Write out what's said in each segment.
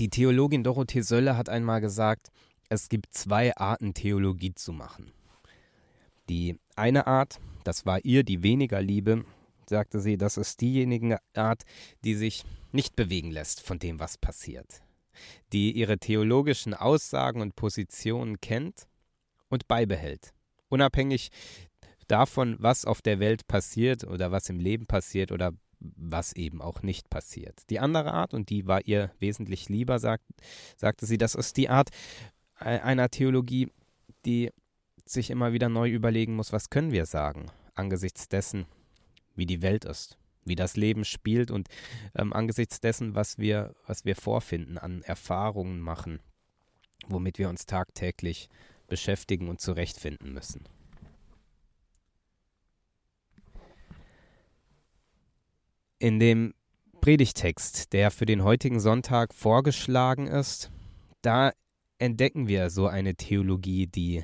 Die Theologin Dorothee Sölle hat einmal gesagt, es gibt zwei Arten, Theologie zu machen. Die eine Art, das war ihr die weniger Liebe, sagte sie, das ist diejenige Art, die sich nicht bewegen lässt von dem, was passiert, die ihre theologischen Aussagen und Positionen kennt und beibehält, unabhängig davon, was auf der Welt passiert oder was im Leben passiert oder was eben auch nicht passiert. Die andere Art, und die war ihr wesentlich lieber, sagt, sagte sie, das ist die Art einer Theologie, die sich immer wieder neu überlegen muss, was können wir sagen angesichts dessen, wie die Welt ist, wie das Leben spielt und ähm, angesichts dessen, was wir, was wir vorfinden, an Erfahrungen machen, womit wir uns tagtäglich beschäftigen und zurechtfinden müssen. In dem Predigtext, der für den heutigen Sonntag vorgeschlagen ist, da entdecken wir so eine Theologie, die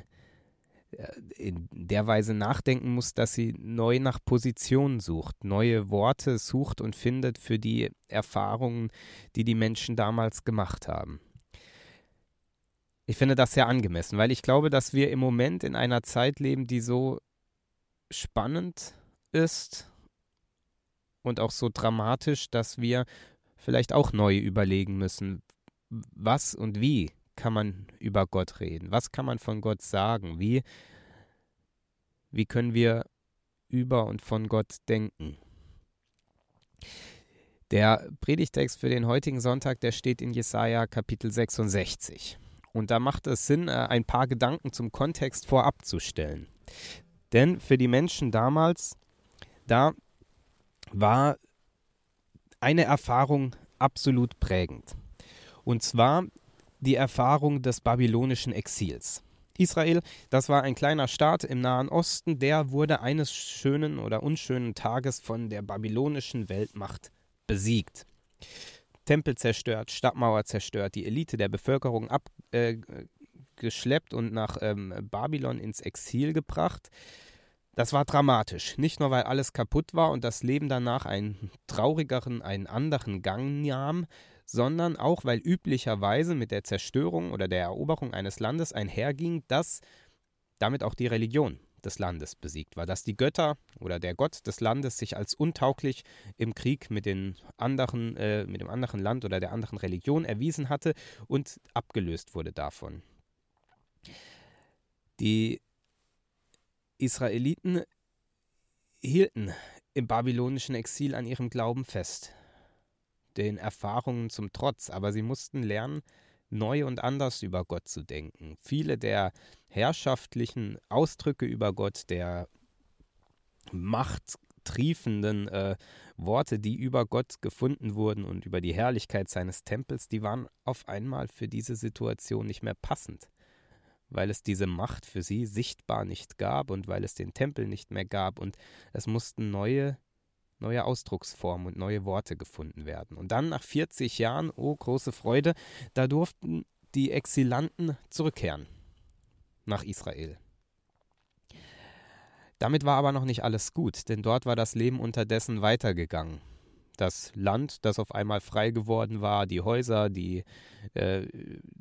äh, in der Weise nachdenken muss, dass sie neu nach Positionen sucht, neue Worte sucht und findet für die Erfahrungen, die die Menschen damals gemacht haben. Ich finde das sehr angemessen, weil ich glaube, dass wir im Moment in einer Zeit leben, die so spannend ist und auch so dramatisch, dass wir vielleicht auch neu überlegen müssen, was und wie kann man über Gott reden? Was kann man von Gott sagen? Wie, wie können wir über und von Gott denken? Der Predigtext für den heutigen Sonntag, der steht in Jesaja Kapitel 66. Und da macht es Sinn, äh, ein paar Gedanken zum Kontext vorab zu stellen. Denn für die Menschen damals, da war eine Erfahrung absolut prägend. Und zwar die Erfahrung des babylonischen Exils. Israel, das war ein kleiner Staat im Nahen Osten, der wurde eines schönen oder unschönen Tages von der babylonischen Weltmacht besiegt. Tempel zerstört, Stadtmauer zerstört, die Elite der Bevölkerung abgeschleppt äh, und nach ähm, Babylon ins Exil gebracht. Das war dramatisch. Nicht nur, weil alles kaputt war und das Leben danach einen traurigeren, einen anderen Gang nahm, sondern auch, weil üblicherweise mit der Zerstörung oder der Eroberung eines Landes einherging, dass damit auch die Religion des Landes besiegt war, dass die Götter oder der Gott des Landes sich als untauglich im Krieg mit, den anderen, äh, mit dem anderen Land oder der anderen Religion erwiesen hatte und abgelöst wurde davon. Die Israeliten hielten im babylonischen Exil an ihrem Glauben fest den Erfahrungen zum Trotz, aber sie mussten lernen, neu und anders über Gott zu denken. Viele der herrschaftlichen Ausdrücke über Gott, der machttriefenden äh, Worte, die über Gott gefunden wurden und über die Herrlichkeit seines Tempels, die waren auf einmal für diese Situation nicht mehr passend, weil es diese Macht für sie sichtbar nicht gab und weil es den Tempel nicht mehr gab und es mussten neue neue Ausdrucksformen und neue Worte gefunden werden. Und dann nach 40 Jahren, oh große Freude, da durften die Exilanten zurückkehren nach Israel. Damit war aber noch nicht alles gut, denn dort war das Leben unterdessen weitergegangen das Land, das auf einmal frei geworden war, die Häuser, die äh,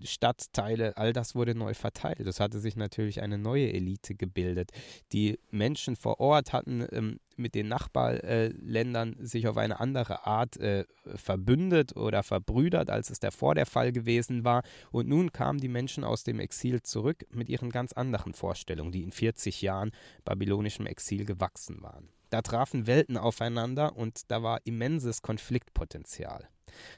Stadtteile, all das wurde neu verteilt. Es hatte sich natürlich eine neue Elite gebildet. Die Menschen vor Ort hatten ähm, mit den Nachbarländern sich auf eine andere Art äh, verbündet oder verbrüdert, als es davor der Fall gewesen war. Und nun kamen die Menschen aus dem Exil zurück mit ihren ganz anderen Vorstellungen, die in 40 Jahren babylonischem Exil gewachsen waren. Da trafen Welten aufeinander und da war immenses Konfliktpotenzial.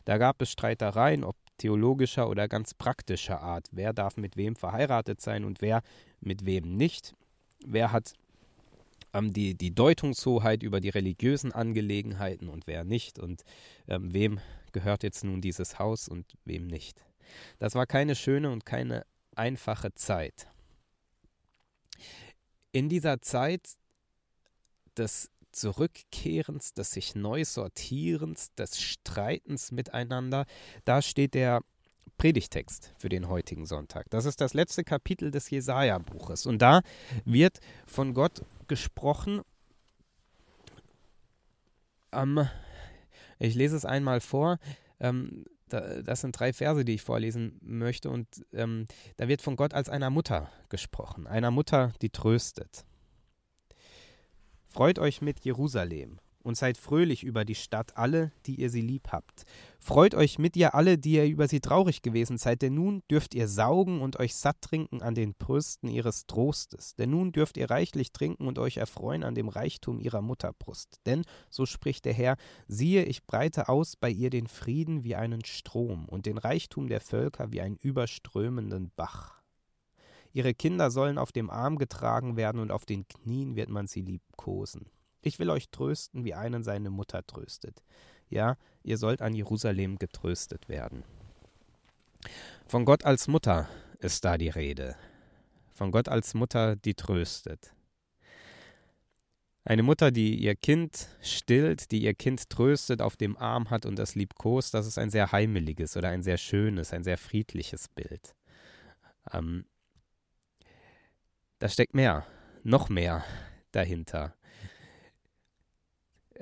Da gab es Streitereien, ob theologischer oder ganz praktischer Art. Wer darf mit wem verheiratet sein und wer mit wem nicht? Wer hat ähm, die, die Deutungshoheit über die religiösen Angelegenheiten und wer nicht? Und ähm, wem gehört jetzt nun dieses Haus und wem nicht? Das war keine schöne und keine einfache Zeit. In dieser Zeit des Zurückkehrens, des sich neu sortierens, des Streitens miteinander, da steht der Predigtext für den heutigen Sonntag. Das ist das letzte Kapitel des Jesaja-Buches. Und da wird von Gott gesprochen. Ähm, ich lese es einmal vor. Ähm, das sind drei Verse, die ich vorlesen möchte. Und ähm, da wird von Gott als einer Mutter gesprochen. Einer Mutter, die tröstet. Freut euch mit Jerusalem und seid fröhlich über die Stadt, alle, die ihr sie lieb habt. Freut euch mit ihr alle, die ihr über sie traurig gewesen seid, denn nun dürft ihr saugen und euch satt trinken an den Brüsten ihres Trostes. Denn nun dürft ihr reichlich trinken und euch erfreuen an dem Reichtum ihrer Mutterbrust. Denn, so spricht der Herr, siehe, ich breite aus bei ihr den Frieden wie einen Strom und den Reichtum der Völker wie einen überströmenden Bach. Ihre Kinder sollen auf dem Arm getragen werden und auf den Knien wird man sie liebkosen. Ich will euch trösten, wie einen seine Mutter tröstet. Ja, ihr sollt an Jerusalem getröstet werden. Von Gott als Mutter ist da die Rede. Von Gott als Mutter, die tröstet. Eine Mutter, die ihr Kind stillt, die ihr Kind tröstet, auf dem Arm hat und das liebkost, das ist ein sehr heimeliges oder ein sehr schönes, ein sehr friedliches Bild. Ähm, da steckt mehr, noch mehr dahinter.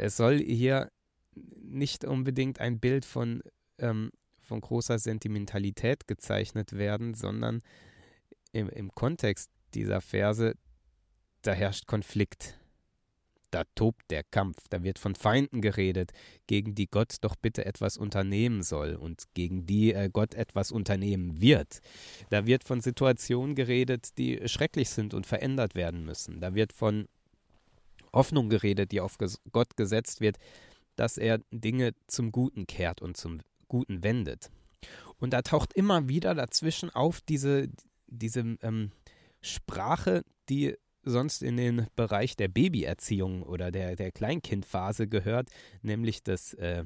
Es soll hier nicht unbedingt ein Bild von, ähm, von großer Sentimentalität gezeichnet werden, sondern im, im Kontext dieser Verse, da herrscht Konflikt. Da tobt der Kampf, da wird von Feinden geredet, gegen die Gott doch bitte etwas unternehmen soll und gegen die äh, Gott etwas unternehmen wird. Da wird von Situationen geredet, die schrecklich sind und verändert werden müssen. Da wird von Hoffnung geredet, die auf Gott gesetzt wird, dass er Dinge zum Guten kehrt und zum Guten wendet. Und da taucht immer wieder dazwischen auf diese, diese ähm, Sprache, die sonst in den Bereich der Babyerziehung oder der, der Kleinkindphase gehört, nämlich des, äh,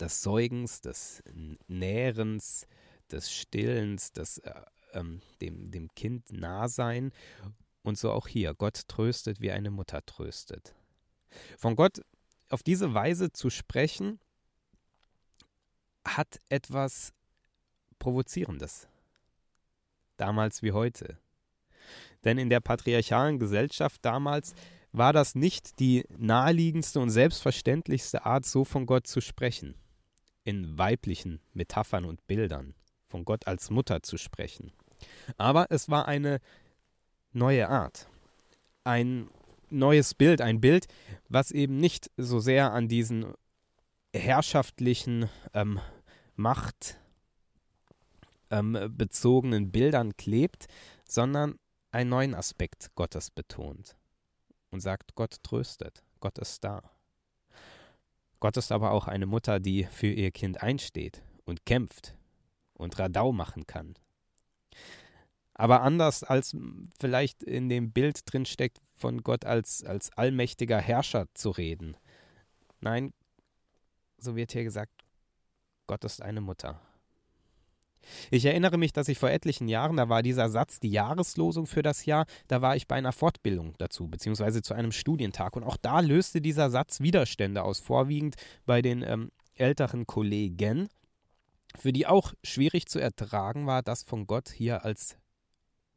des Säugens, des Nährens, des Stillens, des äh, ähm, dem, dem Kind nah sein und so auch hier. Gott tröstet, wie eine Mutter tröstet. Von Gott auf diese Weise zu sprechen, hat etwas Provozierendes. Damals wie heute. Denn in der patriarchalen Gesellschaft damals war das nicht die naheliegendste und selbstverständlichste Art, so von Gott zu sprechen. In weiblichen Metaphern und Bildern, von Gott als Mutter zu sprechen. Aber es war eine neue Art. Ein neues Bild, ein Bild, was eben nicht so sehr an diesen herrschaftlichen ähm, machtbezogenen ähm, Bildern klebt, sondern einen neuen Aspekt Gottes betont und sagt, Gott tröstet, Gott ist da. Gott ist aber auch eine Mutter, die für ihr Kind einsteht und kämpft und Radau machen kann aber anders als vielleicht in dem Bild drin steckt, von Gott als, als allmächtiger Herrscher zu reden. Nein, so wird hier gesagt, Gott ist eine Mutter. Ich erinnere mich, dass ich vor etlichen Jahren, da war dieser Satz die Jahreslosung für das Jahr, da war ich bei einer Fortbildung dazu, beziehungsweise zu einem Studientag. Und auch da löste dieser Satz Widerstände aus, vorwiegend bei den ähm, älteren Kollegen, für die auch schwierig zu ertragen war, dass von Gott hier als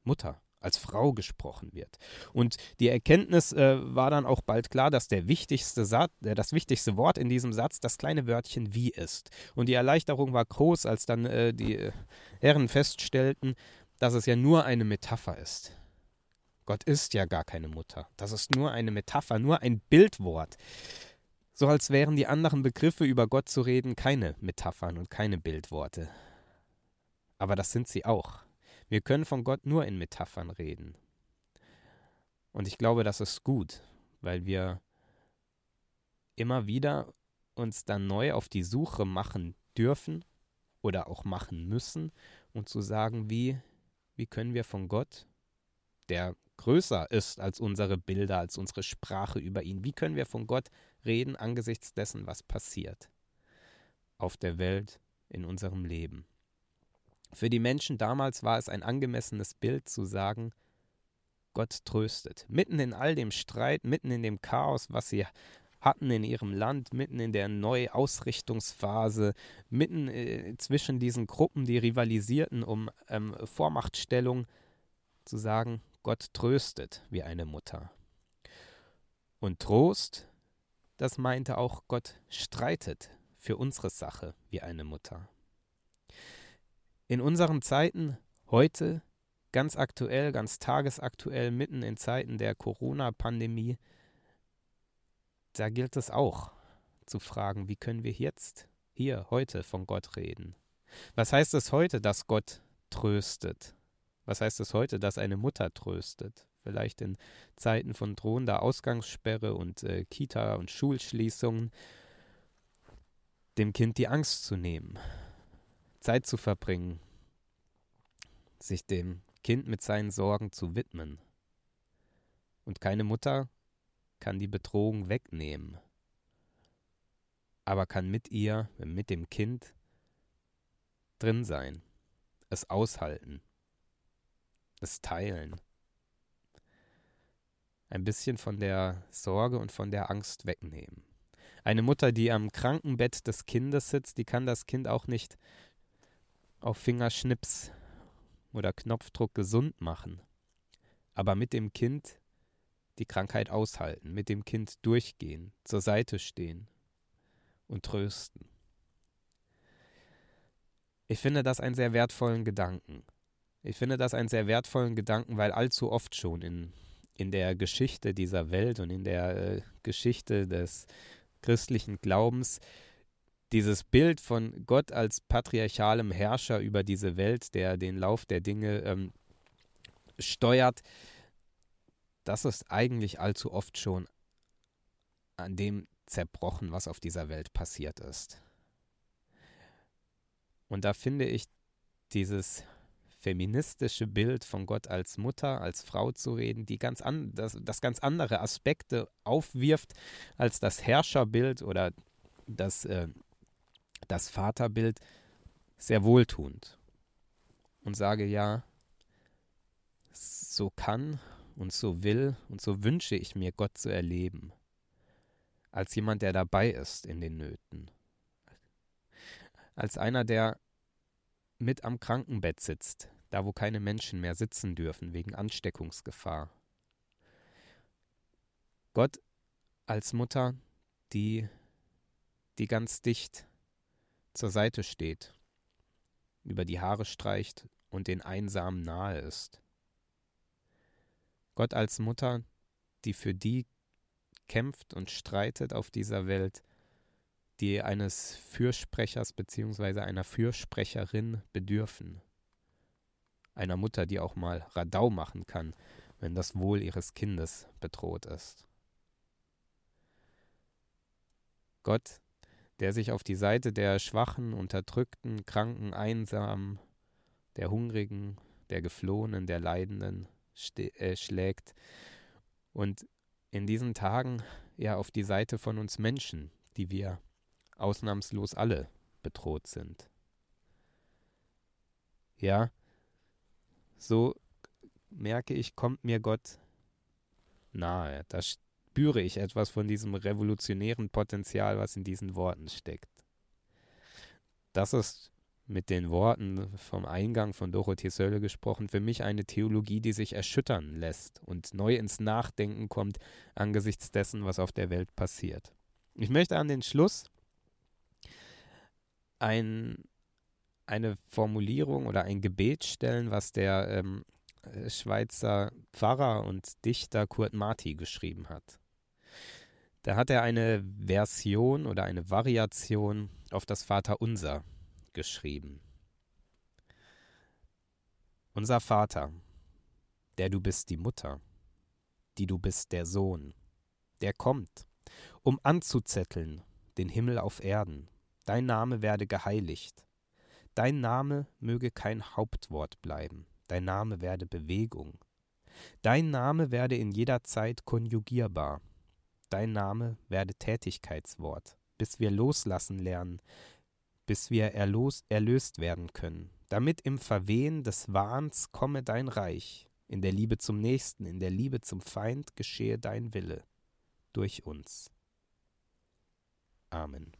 Mutter, als Frau gesprochen wird. Und die Erkenntnis äh, war dann auch bald klar, dass der wichtigste Satz, äh, das wichtigste Wort in diesem Satz das kleine Wörtchen wie ist. Und die Erleichterung war groß, als dann äh, die äh, Herren feststellten, dass es ja nur eine Metapher ist. Gott ist ja gar keine Mutter. Das ist nur eine Metapher, nur ein Bildwort. So als wären die anderen Begriffe über Gott zu reden keine Metaphern und keine Bildworte. Aber das sind sie auch. Wir können von Gott nur in Metaphern reden. Und ich glaube, das ist gut, weil wir immer wieder uns dann neu auf die Suche machen dürfen oder auch machen müssen und zu sagen, wie, wie können wir von Gott, der größer ist als unsere Bilder, als unsere Sprache über ihn, wie können wir von Gott reden angesichts dessen, was passiert auf der Welt, in unserem Leben. Für die Menschen damals war es ein angemessenes Bild zu sagen, Gott tröstet. Mitten in all dem Streit, mitten in dem Chaos, was sie hatten in ihrem Land, mitten in der Neuausrichtungsphase, mitten äh, zwischen diesen Gruppen, die rivalisierten um ähm, Vormachtstellung, zu sagen, Gott tröstet wie eine Mutter. Und Trost, das meinte auch, Gott streitet für unsere Sache wie eine Mutter. In unseren Zeiten, heute, ganz aktuell, ganz tagesaktuell, mitten in Zeiten der Corona-Pandemie, da gilt es auch zu fragen, wie können wir jetzt, hier, heute von Gott reden? Was heißt es heute, dass Gott tröstet? Was heißt es heute, dass eine Mutter tröstet? Vielleicht in Zeiten von drohender Ausgangssperre und äh, Kita- und Schulschließungen, dem Kind die Angst zu nehmen, Zeit zu verbringen, sich dem Kind mit seinen Sorgen zu widmen. Und keine Mutter kann die Bedrohung wegnehmen, aber kann mit ihr, mit dem Kind drin sein, es aushalten, es teilen, ein bisschen von der Sorge und von der Angst wegnehmen. Eine Mutter, die am Krankenbett des Kindes sitzt, die kann das Kind auch nicht auf Fingerschnips oder Knopfdruck gesund machen, aber mit dem Kind die Krankheit aushalten, mit dem Kind durchgehen, zur Seite stehen und trösten. Ich finde das einen sehr wertvollen Gedanken. Ich finde das einen sehr wertvollen Gedanken, weil allzu oft schon in, in der Geschichte dieser Welt und in der äh, Geschichte des christlichen Glaubens dieses Bild von Gott als patriarchalem Herrscher über diese Welt, der den Lauf der Dinge ähm, steuert, das ist eigentlich allzu oft schon an dem zerbrochen, was auf dieser Welt passiert ist. Und da finde ich dieses feministische Bild von Gott als Mutter, als Frau zu reden, die ganz an, das, das ganz andere Aspekte aufwirft als das Herrscherbild oder das, äh, das Vaterbild, sehr wohltuend. Und sage ja, so kann und so will und so wünsche ich mir Gott zu erleben, als jemand, der dabei ist in den Nöten, als einer, der mit am Krankenbett sitzt, da wo keine Menschen mehr sitzen dürfen wegen Ansteckungsgefahr. Gott als Mutter, die, die ganz dicht zur Seite steht, über die Haare streicht und den Einsamen nahe ist. Gott als Mutter, die für die kämpft und streitet auf dieser Welt, die eines Fürsprechers bzw. einer Fürsprecherin bedürfen. Einer Mutter, die auch mal Radau machen kann, wenn das Wohl ihres Kindes bedroht ist. Gott, der sich auf die Seite der Schwachen, Unterdrückten, Kranken, Einsamen, der Hungrigen, der Geflohenen, der Leidenden äh, schlägt und in diesen Tagen ja auf die Seite von uns Menschen, die wir ausnahmslos alle bedroht sind. Ja, so merke ich, kommt mir Gott nahe. Da spüre ich etwas von diesem revolutionären Potenzial, was in diesen Worten steckt. Das ist mit den Worten vom Eingang von Dorothee Sölle gesprochen, für mich eine Theologie, die sich erschüttern lässt und neu ins Nachdenken kommt angesichts dessen, was auf der Welt passiert. Ich möchte an den Schluss ein, eine Formulierung oder ein Gebet stellen, was der ähm, Schweizer Pfarrer und Dichter Kurt Marti geschrieben hat. Da hat er eine Version oder eine Variation auf das Vaterunser geschrieben. Unser Vater, der du bist die Mutter, die du bist der Sohn, der kommt, um anzuzetteln den Himmel auf Erden, dein Name werde geheiligt, dein Name möge kein Hauptwort bleiben, dein Name werde Bewegung, dein Name werde in jeder Zeit konjugierbar, dein Name werde Tätigkeitswort, bis wir loslassen lernen, bis wir erlos, erlöst werden können, damit im Verwehen des Wahns komme dein Reich, in der Liebe zum Nächsten, in der Liebe zum Feind geschehe dein Wille durch uns. Amen.